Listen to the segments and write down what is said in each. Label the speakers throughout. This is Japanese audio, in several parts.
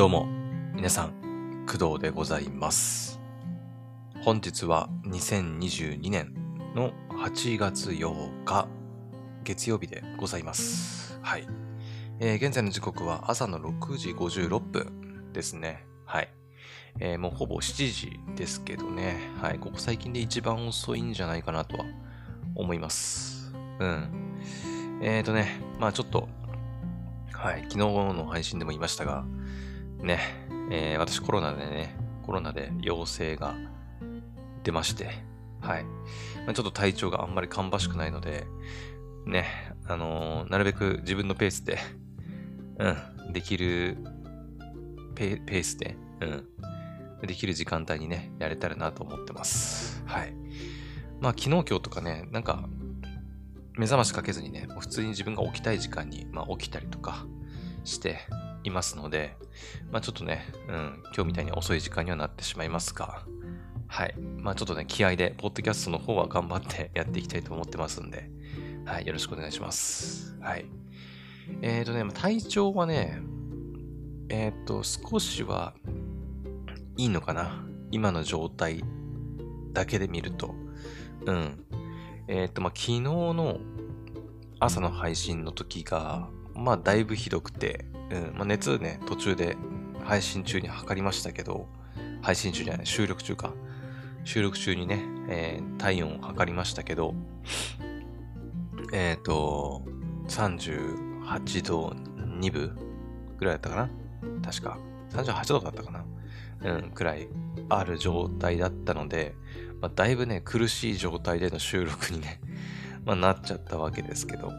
Speaker 1: どうも、皆さん、工藤でございます。本日は2022年の8月8日、月曜日でございます。はい。えー現在の時刻は朝の6時56分ですね。はい。えーもうほぼ7時ですけどね。はい。ここ最近で一番遅いんじゃないかなとは思います。うん。えーとね、まあちょっと、はい。昨日の配信でも言いましたが、ね、えー私コロナでね、コロナで陽性が出まして、はい。まあ、ちょっと体調があんまり芳しくないので、ね、あのーなるべく自分のペースで、うん、できるペースで、うん、できる時間帯にね、やれたらなと思ってます。はい。まあ、昨日今日とかね、なんか、目覚ましかけずにね、普通に自分が起きたい時間に、まあ、起きたりとかしていますので、まあちょっとね、うん、今日みたいに遅い時間にはなってしまいますが、はい。まあちょっとね、気合で、ポッドキャストの方は頑張って やっていきたいと思ってますんで、はい。よろしくお願いします。はい。えーとね、体調はね、えーと、少しはいいのかな。今の状態だけで見ると。うん。えーと、まあ昨日の朝の配信の時が、まあだいぶひどくて、うん、まあ、熱ね、途中で配信中に測りましたけど、配信中じゃない、収録中か。収録中にね、えー体温を測りましたけど、えっ、と、38度2分ぐらいだったかな？確か。38度だったかな？うん、くらいある状態だったので、まあ、だいぶね、苦しい状態での収録にね、まあ、なっちゃったわけですけど、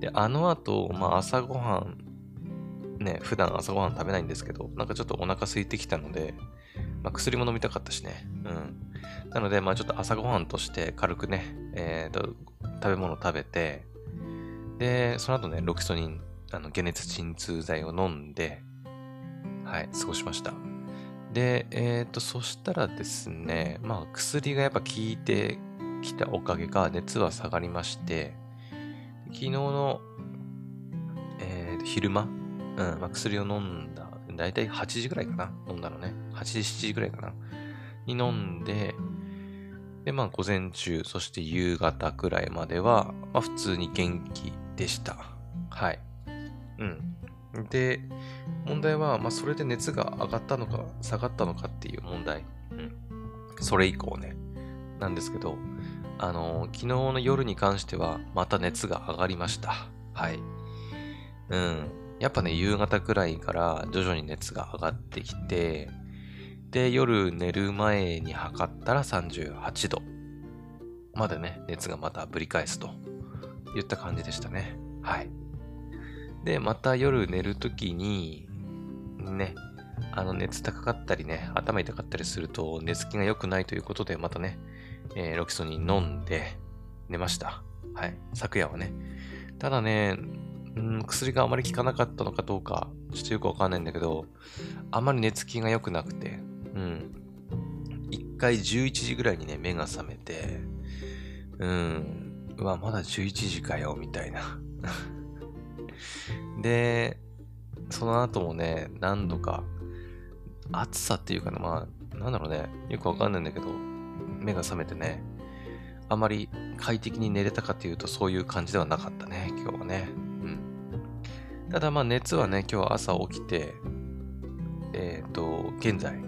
Speaker 1: で、あの後、まあ、朝ごはん、ね、普段朝ごはん食べないんですけど、なんかちょっとお腹空いてきたので、まあ、薬も飲みたかったしね。うん。なので、まあちょっと朝ごはんとして軽くね、えーと、食べ物を食べて、で、その後ね、ロキソニン、あの、解熱鎮痛剤を飲んで、はい、過ごしました。で、えっ、と、そしたらですね、まあ薬がやっぱ効いてきたおかげか、熱は下がりまして、昨日の、えー昼間、うんま、薬を飲んだ、だいたい8時ぐらいかな、飲んだのね。8時、7時ぐらいかな？に飲んで、で、まあ、午前中、そして夕方くらいまでは、まあ、普通に元気でした。はい。うん。で、問題は、まあ、それで熱が上がったのか、下がったのかっていう問題。うん。それ以降ね。なんですけど、あの昨日の夜に関しては、また熱が上がりました。はい。うん。やっぱね、夕方くらいから徐々に熱が上がってきて、で、夜寝る前に測ったら38度。までね、熱がまたぶり返すといった感じでしたね。はい。で、また夜寝るときに、ね、あの熱高かったりね、頭痛かったりすると寝つきが良くないということで、またね、えーロキソニン飲んで寝ました。はい。昨夜はね。ただね、ん、薬があまり効かなかったのかどうか、ちょっとよくわかんないんだけど、あまり寝つきが良くなくて、うん。一回11時ぐらいにね、目が覚めて、うん、うわ、まだ11時かよ、みたいな。で、その後もね、何度か、暑さっていうかな、まあ、なんだろうね、よくわかんないんだけど、目が覚めてね、あまり快適に寝れたかっていうとそういう感じではなかったね、今日はね。うん。ただまあ熱はね、今日は朝起きて、えっ、と、現在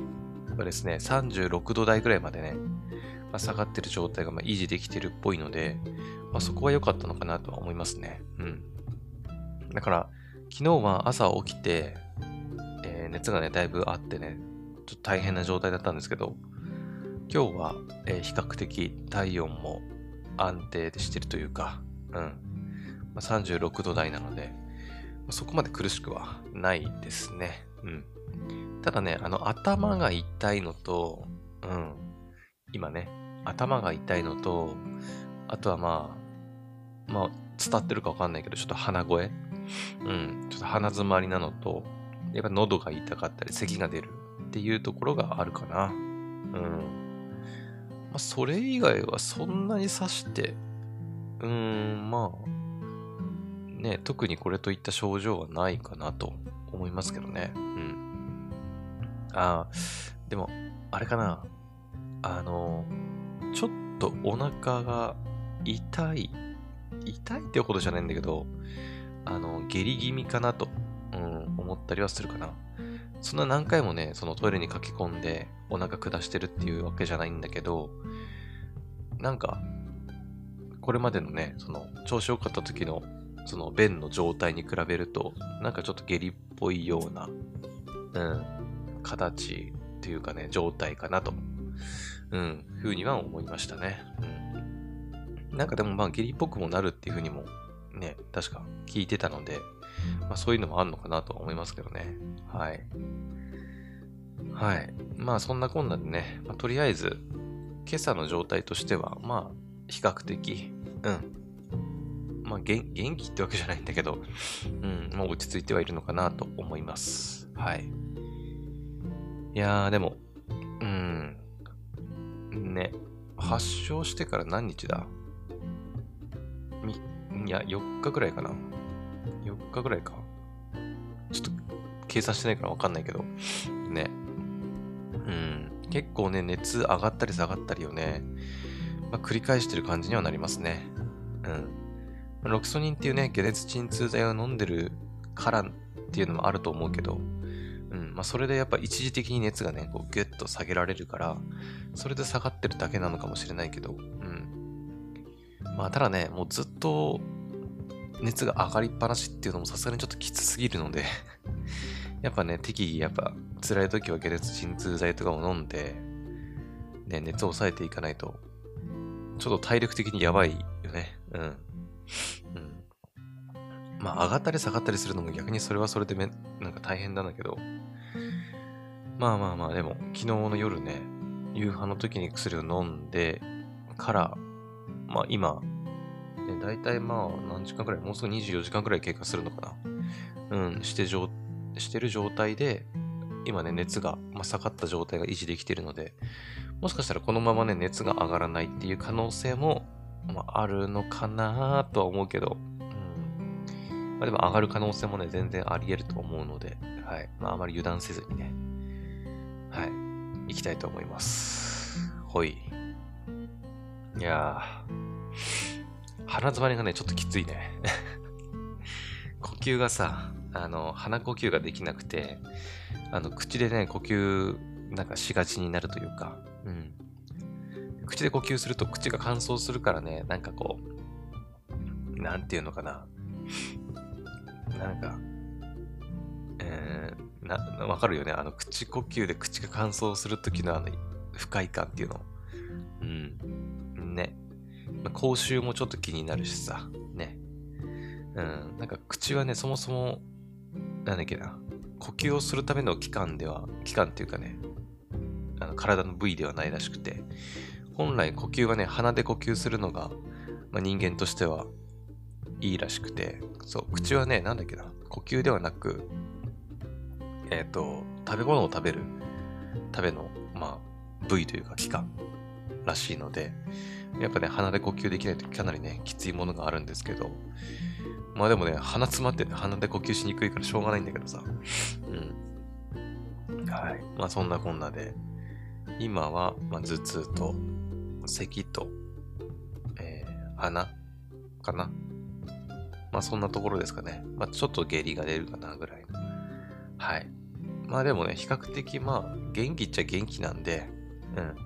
Speaker 1: はですね、36度台ぐらいまでね、まあ、下がってる状態がま維持できてるっぽいので、まあ、そこは良かったのかなとは思いますね。うん。だから、昨日は朝起きて、えー熱がね、だいぶあってね、ちょっと大変な状態だったんですけど、今日は、えー比較的体温も安定してるというか、うん。まあ、36度台なので、まあそこまで苦しくはないですね。うん。ただね、あの、頭が痛いのと、うん。今ね、頭が痛いのと、あとはまあ、まあ、伝ってるかわかんないけど、ちょっと鼻声うん。ちょっと鼻詰まりなのと、やっぱ喉が痛かったり、咳が出るっていうところがあるかな。うん。まあ、それ以外はそんなに刺して、うーん、まあ、ね、特にこれといった症状はないかなと思いますけどね。うん。ああ、でも、あれかな。あの、ちょっとお腹が痛い。痛いってほどじゃないんだけど、あの、下痢気味かなと、うん、思ったりはするかな。そんな何回もね、そのトイレに駆け込んでお腹下してるっていうわけじゃないんだけど、なんか、これまでのね、その調子良かった時のその便の状態に比べると、なんかちょっと下痢っぽいような、うん、形っていうかね、状態かなと、うん、ふうには思いましたね。うん。なんかでもまあ下痢っぽくもなるっていうふうにもね、確か聞いてたので、まあそういうのもあるのかなとは思いますけどね。はい。はい。まあそんなこんなでね、まあ、とりあえず、今朝の状態としては、まあ、比較的、うん。まあ元、気ってわけじゃないんだけど、うん、もう落ち着いてはいるのかなと思います。はい。いやー、でも、うん、ね、発症してから何日だ？みいや、4日ぐらいかな。4日ぐらいか。計算してないからわかんないけど。ね。うん。結構ね、熱上がったり下がったりをね、まあ、繰り返してる感じにはなりますね。うん。ロキソニンっていうね、解熱鎮痛剤を飲んでるからっていうのもあると思うけど、うん。まあ、それでやっぱ一時的に熱がね、こうギュッと下げられるから、それで下がってるだけなのかもしれないけど、うん。まあ、ただね、もうずっと熱が上がりっぱなしっていうのもさすがにちょっときつすぎるのでやっぱね、適宜やっぱ辛い時は解熱鎮痛剤とかを飲んで、ね、熱を抑えていかないと、ちょっと体力的にやばいよね。うん。うん。まあ上がったり下がったりするのも逆にそれはそれでめなんか大変なんだけど、まあまあまあ、でも昨日の夜ね、夕飯の時に薬を飲んでから、まあ今、ね、大体まあ何時間くらい、もうすぐ24時間くらい経過するのかな。うん、して状、してる状態で、今ね、熱が、まあ、下がった状態が維持できているので、もしかしたらこのままね、熱が上がらないっていう可能性も、まあ、あるのかなとは思うけど、うん。まあ、でも上がる可能性もね、全然あり得ると思うので、はい。まあ、あまり油断せずにね、はい。行きたいと思います。ほい。いやー。鼻詰まりがね、ちょっときついね。呼吸がさ、あの、鼻呼吸ができなくて、あの、口でね、呼吸、なんかしがちになるというか、うん。口で呼吸すると口が乾燥するからね、なんかこう、なんていうのかな。なんか、えー、な、わかるよね。あの、口呼吸で口が乾燥するときのあの、不快感っていうの。うん。ね。口臭もちょっと気になるしさ、ね。うん、なんか口はね、そもそも、なんだっけな、呼吸をするための器官では、器官っていうかね、あの体の部位ではないらしくて、本来呼吸はね、鼻で呼吸するのが、まあ、人間としてはいいらしくて、そう、口はね、なんだっけな、呼吸ではなく、えっ、ー、と、食べ物を食べる、食べの、まあ、部位というか器官らしいので、やっぱね、鼻で呼吸できないとかなりね、きついものがあるんですけど、まあでもね、鼻詰まってて鼻で呼吸しにくいからしょうがないんだけどさ。うん。はい。まあそんなこんなで、今は、まあ、頭痛と、咳と、えー、鼻かな。まあそんなところですかね。まあちょっと下痢が出るかなぐらいの。はい。まあでもね、比較的まあ元気っちゃ元気なんで、うん。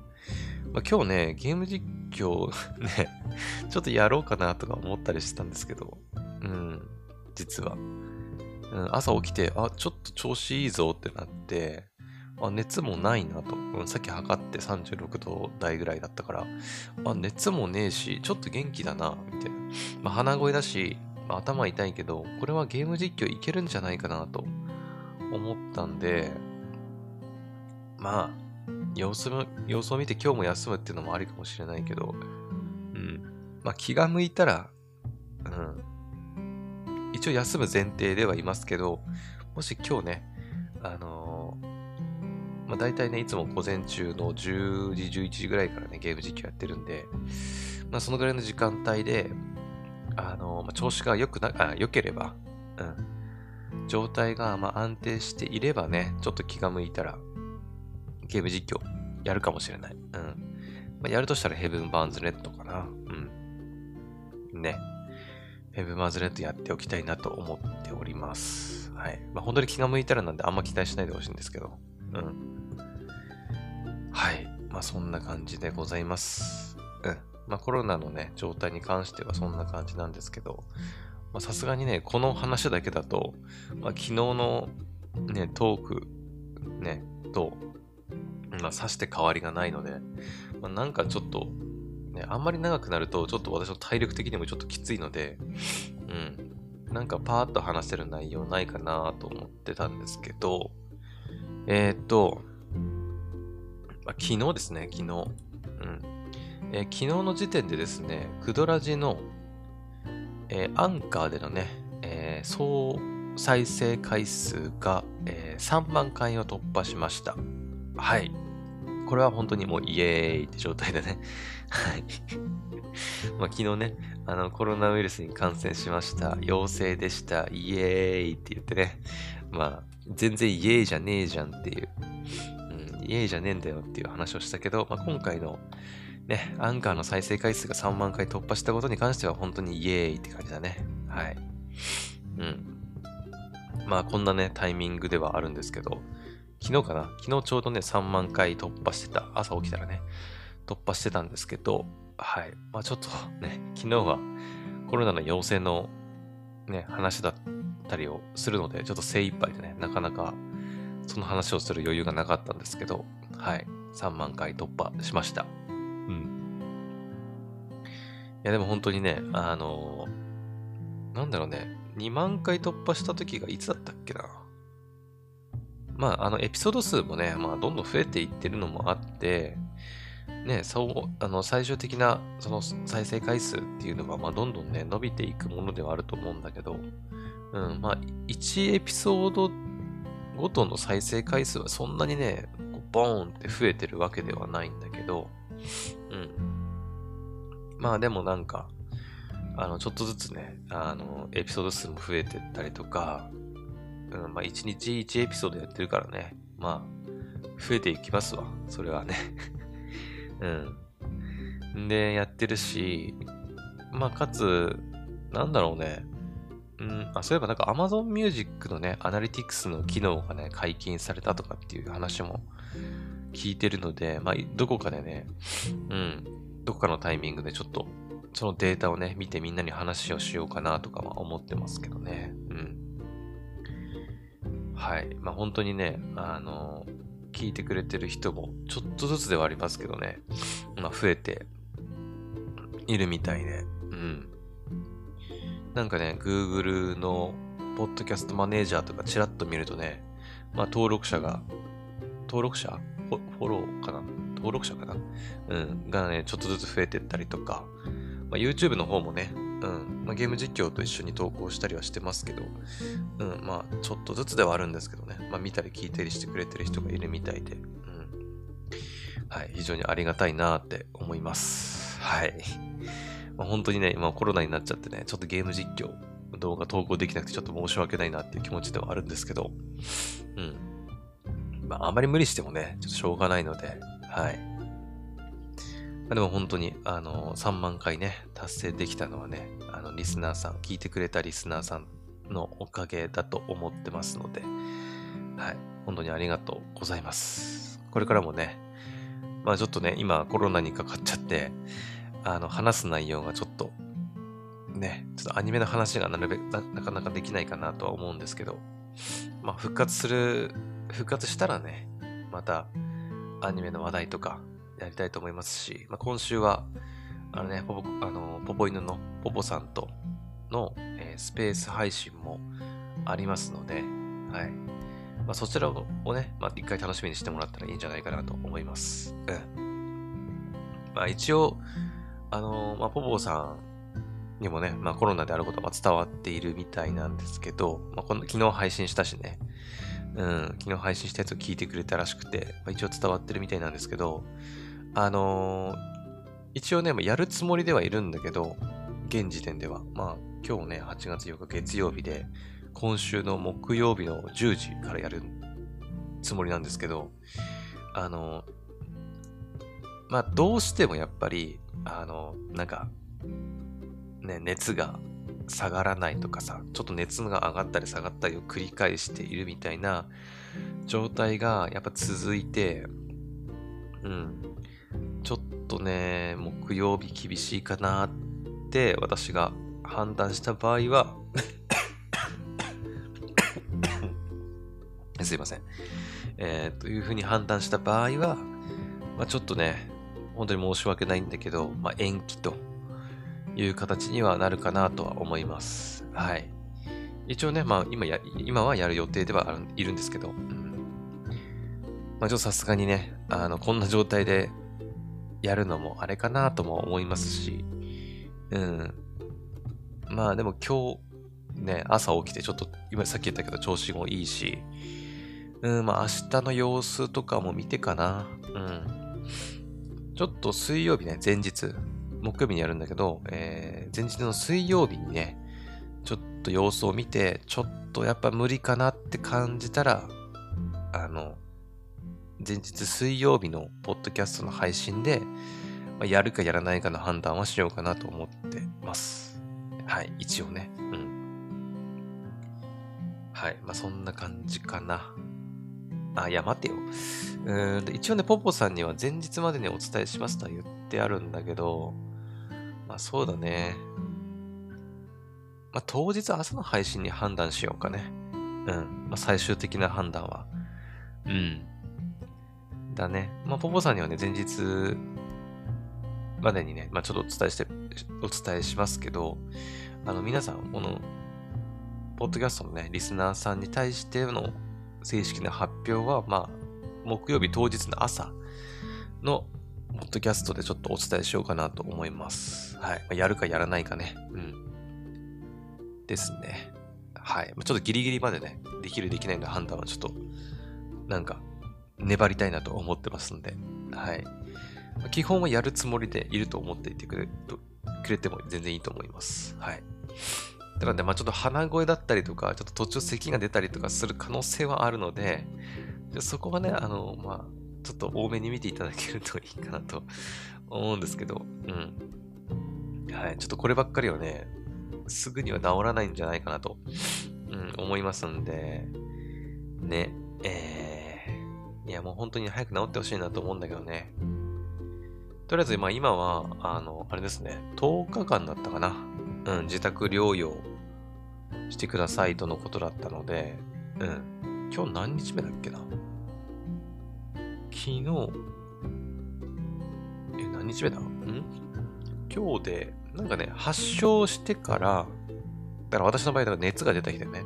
Speaker 1: まあ、今日ね、ゲーム実況ね、ちょっとやろうかなとか思ったりしてたんですけど、うん、実は。うん、朝起きて、あ、ちょっと調子いいぞってなって、あ、熱もないなと。うん、さっき測って36度台ぐらいだったから、あ、熱もねえし、ちょっと元気だな、みたいな。まあ、鼻声だし、まあ、頭痛いけど、これはゲーム実況いけるんじゃないかなと思ったんで、まあ、様子も、様子を見て今日も休むっていうのもありかもしれないけど、うん。まあ気が向いたら、うん。一応休む前提ではいますけど、もし今日ね、あのー、まあ大体ね、いつも午前中の10時、11時ぐらいからね、ゲーム実況やってるんで、まあそのぐらいの時間帯で、あのー、まあ、調子が良くな、あ、良ければ、うん。状態がま安定していればね、ちょっと気が向いたら、ゲーム実況やるかもしれない。うん。まあ、やるとしたら Heaven Burns Red かな。うん。ね。 Heaven Burns Red やっておきたいなと思っております。はい。まあ、本当に気が向いたらなんであんま期待しないでほしいんですけど。うん。はい。まあ、そんな感じでございます。うん。まあ、コロナのね、状態に関してはそんな感じなんですけど、まさすがにね、この話だけだと、まあ、昨日のね、トーク、ね、と、まあ、さして変わりがないので、まあ、なんかちょっと、ね、あんまり長くなると、ちょっと私の体力的にもちょっときついので、うん、なんかパーッと話せる内容ないかなと思ってたんですけど、えー、っと、まあ、昨日ですね、昨日。うんえー、昨日の時点でですね、クドラジの、えー、アンカーでのね、えー、総再生回数が、えー、3万回を突破しました。はい。これは本当にもうイエーイって状態でね。はい。まあ昨日ね、あのコロナウイルスに感染しました。陽性でした。イエーイって言ってね。まあ全然イエーイじゃねえじゃんっていう。うん、イエーイじゃねえんだよっていう話をしたけど、まあ、今回のね、アンカーの再生回数が3万回突破したことに関しては本当にイエーイって感じだね。はい。うん。まあこんなね、タイミングではあるんですけど、昨日かな？昨日ちょうどね、3万回突破してた。朝起きたらね、突破してたんですけど、はい。まあちょっとね、昨日はコロナの陽性のね、話だったりをするので、ちょっと精一杯でね、なかなかその話をする余裕がなかったんですけど、はい。3万回突破しました。うん。いや、でも本当にね、あのー、なんだろうね、2万回突破した時がいつだったっけな？まあ、あの、エピソード数もね、まあ、どんどん増えていってるのもあって、ね、そう、あの、最終的な、その再生回数っていうのは、まあ、どんどんね、伸びていくものではあると思うんだけど、うん、まあ、1エピソードごとの再生回数はそんなにね、ボーンって増えてるわけではないんだけど、うん。まあでもなんか、あの、ちょっとずつね、あの、エピソード数も増えてったりとか、うん、まあ、1日1エピソードやってるからね、まあ、増えていきますわ。それはね うん。で、やってるし、まあ、かつ、なんだろうね。うん、あ、そういえばなんか Amazon Music のね、アナリティクスの機能がね、解禁されたとかっていう話も聞いてるので、まあ、どこかでね、うん、どこかのタイミングでちょっとそのデータをね、見てみんなに話をしようかなとかは思ってますけどね。うん。はい。まあ本当にね、あの、聞いてくれてる人もちょっとずつではありますけどね、まあ増えているみたいで、うん。なんかね、Google のポッドキャストマネージャーとかチラッと見るとね、まあ登録者が、登録者？フォローかな？登録者かな？うん。がね、ちょっとずつ増えてったりとか、まあ、YouTube の方もね、うんまあ、ゲーム実況と一緒に投稿したりはしてますけど、うん、まあ、ちょっとずつではあるんですけどね、まあ、見たり聞いたりしてくれてる人がいるみたいで、うん、はい、非常にありがたいなって思います。はい。まあ、本当にね、今コロナになっちゃってね、ちょっとゲーム実況、動画投稿できなくてちょっと申し訳ないなっていう気持ちではあるんですけど、うん。まあ、あまり無理してもね、ちょっとしょうがないので、はい。でも本当に、あの、3万回ね、達成できたのはね、あの、リスナーさん、聞いてくれたリスナーさんのおかげだと思ってますので、はい、本当にありがとうございます。これからもね、まあちょっとね、今コロナにかかっちゃって、あの、話す内容がちょっと、ね、ちょっとアニメの話がなるべく、なかなかできないかなとは思うんですけど、まあ復活する、復活したらね、またアニメの話題とか、やりたいと思いますし、まあ、今週は、あのね、ポポ、あの、ポポ犬のポポさんとの、えー、スペース配信もありますので、はい。まあ、そちらをね、まあ、一回楽しみにしてもらったらいいんじゃないかなと思います。うん。まあ、一応、あのまあ、ポポさんにもね、まあ、コロナであることは伝わっているみたいなんですけど、まあ、この昨日配信したしね、うん、昨日配信したやつを聞いてくれたらしくて、まあ、一応伝わってるみたいなんですけど、あのー、一応ね、やるつもりではいるんだけど、現時点では。まあ、今日ね、8月8日月曜日で、今週の木曜日の10時からやるつもりなんですけど、あの、まあ、どうしてもやっぱり、あの、なんか、ね、熱が下がらないとかさ、ちょっと熱が上がったり下がったりを繰り返しているみたいな状態がやっぱ続いて、うん、ちょっとね、木曜日厳しいかなって私が判断した場合は すいません。えー、というふうに判断した場合は、まあ、ちょっとね、本当に申し訳ないんだけど、まあ、延期という形にはなるかなとは思います。はい。一応ね、まあ今や、今はやる予定ではいるんですけど、うん、まあちょっとさすがにね、あの、こんな状態でやるのもあれかなとも思いますし、うん。まあでも今日ね、朝起きてちょっと、今さっき言ったけど調子もいいし、うん、まあ明日の様子とかも見てかな。うん。ちょっと水曜日ね、前日、木曜日にやるんだけど、えー、前日の水曜日にね、ちょっと様子を見て、ちょっとやっぱ無理かなって感じたら、あの、前日水曜日のポッドキャストの配信で、まあ、やるかやらないかの判断はしようかなと思ってます。はい、一応ね。うん。はい、まあそんな感じかな。あ、いや、待てよ。うん一応ね、ポポさんには前日までにお伝えしますとは言ってあるんだけど、まあそうだね。まあ当日朝の配信に判断しようかね。うん。まあ最終的な判断は。うん。だね。まあポポさんにはね、前日までにね、まあちょっとお伝えして、お伝えしますけど、あの皆さん、この、ポッドキャストのね、リスナーさんに対しての正式な発表は、まあ、木曜日当日の朝のポッドキャストでちょっとお伝えしようかなと思います。はい。やるかやらないかね。うん。ですね。はい。ちょっとギリギリまでね、できるできないの判断はちょっと、なんか、粘りたいなと思ってますんで、はい。基本はやるつもりでいると思っていてくれくれても全然いいと思います。はい。だからね、まあちょっと鼻声だったりとか、ちょっと途中咳が出たりとかする可能性はあるので、そこはね、あの、まあちょっと多めに見ていただけるといいかなと思うんですけど、うん。はい。ちょっとこればっかりはね、すぐには治らないんじゃないかなと、うん、思いますんで、ね、やもう本当に早く治ってほしいなと思うんだけどね。とりあえず、まあ今は、あの、あれですね、10日間だったかな。うん、自宅療養してくださいとのことだったので、うん。今日何日目だっけな。昨日、え、何日目だ？ん？今日で、なんかね、発症してから、だから私の場合だから熱が出た日でね、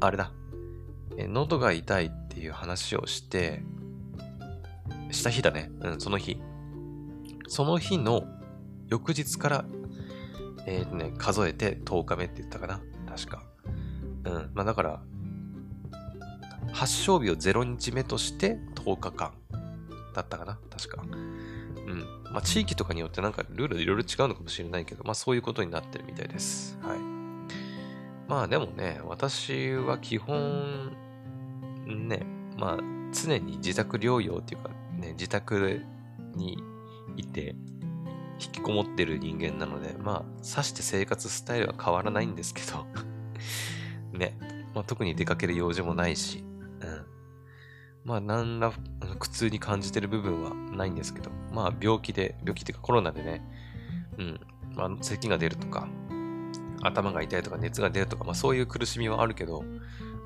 Speaker 1: あれだ、え、喉が痛いっっていう話をして、した日だね。うん、その日。その日の翌日から、え、ー、とね、数えて10日目って言ったかな。確か。うん。まあだから、発症日を0日目として10日間だったかな確か。うん。まあ、地域とかによってなんかルールいろいろ違うのかもしれないけど、まあそういうことになってるみたいです。はい。まあでもね、私は基本、ね、まあ常に自宅療養っていうかね、自宅にいて、引きこもってる人間なので、まあ、さして生活スタイルは変わらないんですけど ね、まあ、特に出かける用事もないし、うん。まあ、何ら苦痛に感じてる部分はないんですけど、まあ、病気で、病気っていうかコロナでね、うん、まあ、咳が出るとか、頭が痛いとか熱が出るとか、まあ、そういう苦しみはあるけど、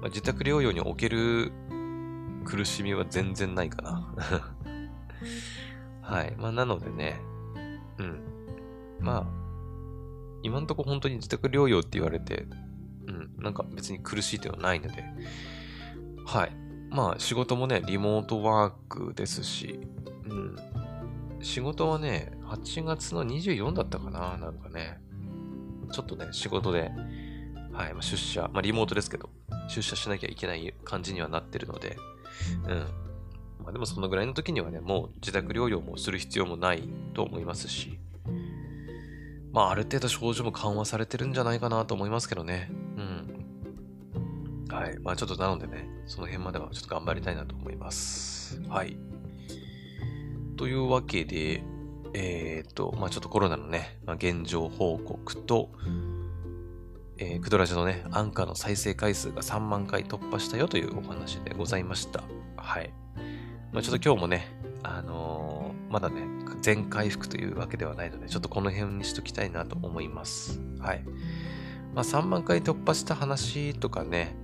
Speaker 1: まあ、自宅療養における苦しみは全然ないかな。はい。まあ、なのでね、うん。まあ、今んとこ本当に自宅療養って言われて、うん、なんか別に苦しいっていうのはないので、はい。まあ仕事もね、リモートワークですし、うん。仕事はね、8月の24だったかななんかね。ちょっとね、仕事で、はい、出社、まあリモートですけど、出社しなきゃいけない感じにはなってるので、うん。まあでもそのぐらいの時にはね、もう自宅療養もする必要もないと思いますし、まあある程度症状も緩和されてるんじゃないかなと思いますけどね。うん。はい。まあちょっとなのでね、その辺まではちょっと頑張りたいなと思います。はい。というわけで、えっ、と、まあちょっとコロナのね、まあ、現状報告と、えークドラジのね、アンカーの再生回数が3万回突破したよというお話でございました。はい。まあちょっと今日もね、あのーまだね、全回復というわけではないので、ちょっとこの辺にしときたいなと思います。はい。まあ3万回突破した話とかね、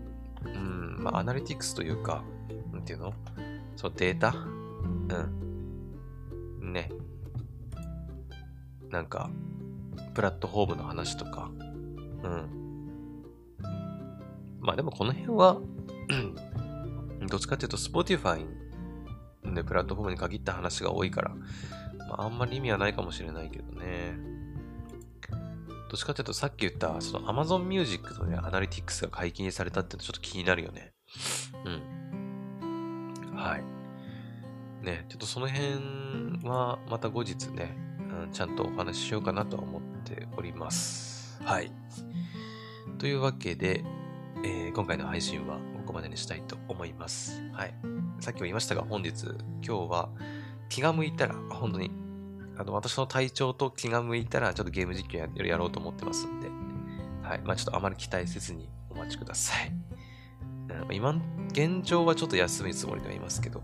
Speaker 1: うん、まあアナリティクスというか、なんていうの？そのデータ？うん。ね。なんか、プラットフォームの話とか、うん。まあでもこの辺は、どっちかっていうと Spotify でプラットフォームに限った話が多いから、まああんまり意味はないかもしれないけどね。どっちかっていうとさっき言ったその Amazon Music のね、アナリティクスが解禁されたっていうのちょっと気になるよね。うん。はい。ね、ちょっとその辺はまた後日ね、うん、ちゃんとお話ししようかなとは思っております。はい。というわけで、えー今回の配信はここまでにしたいと思います。はい。さっきも言いましたが、本日、今日は気が向いたら、本当に、あの、私の体調と気が向いたら、ちょっとゲーム実況やろうと思ってますんで、はい。まあちょっとあまり期待せずにお待ちください。うん今、現状はちょっと休むつもりではいますけど、う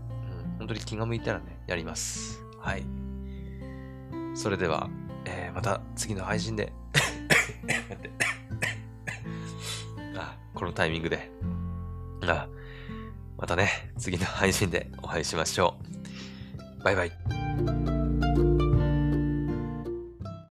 Speaker 1: ん、本当に気が向いたらね、やります。はい。それでは、えーまた次の配信で待って、このタイミングで。あ、またね、次の配信でお会いしましょう。バイバイ。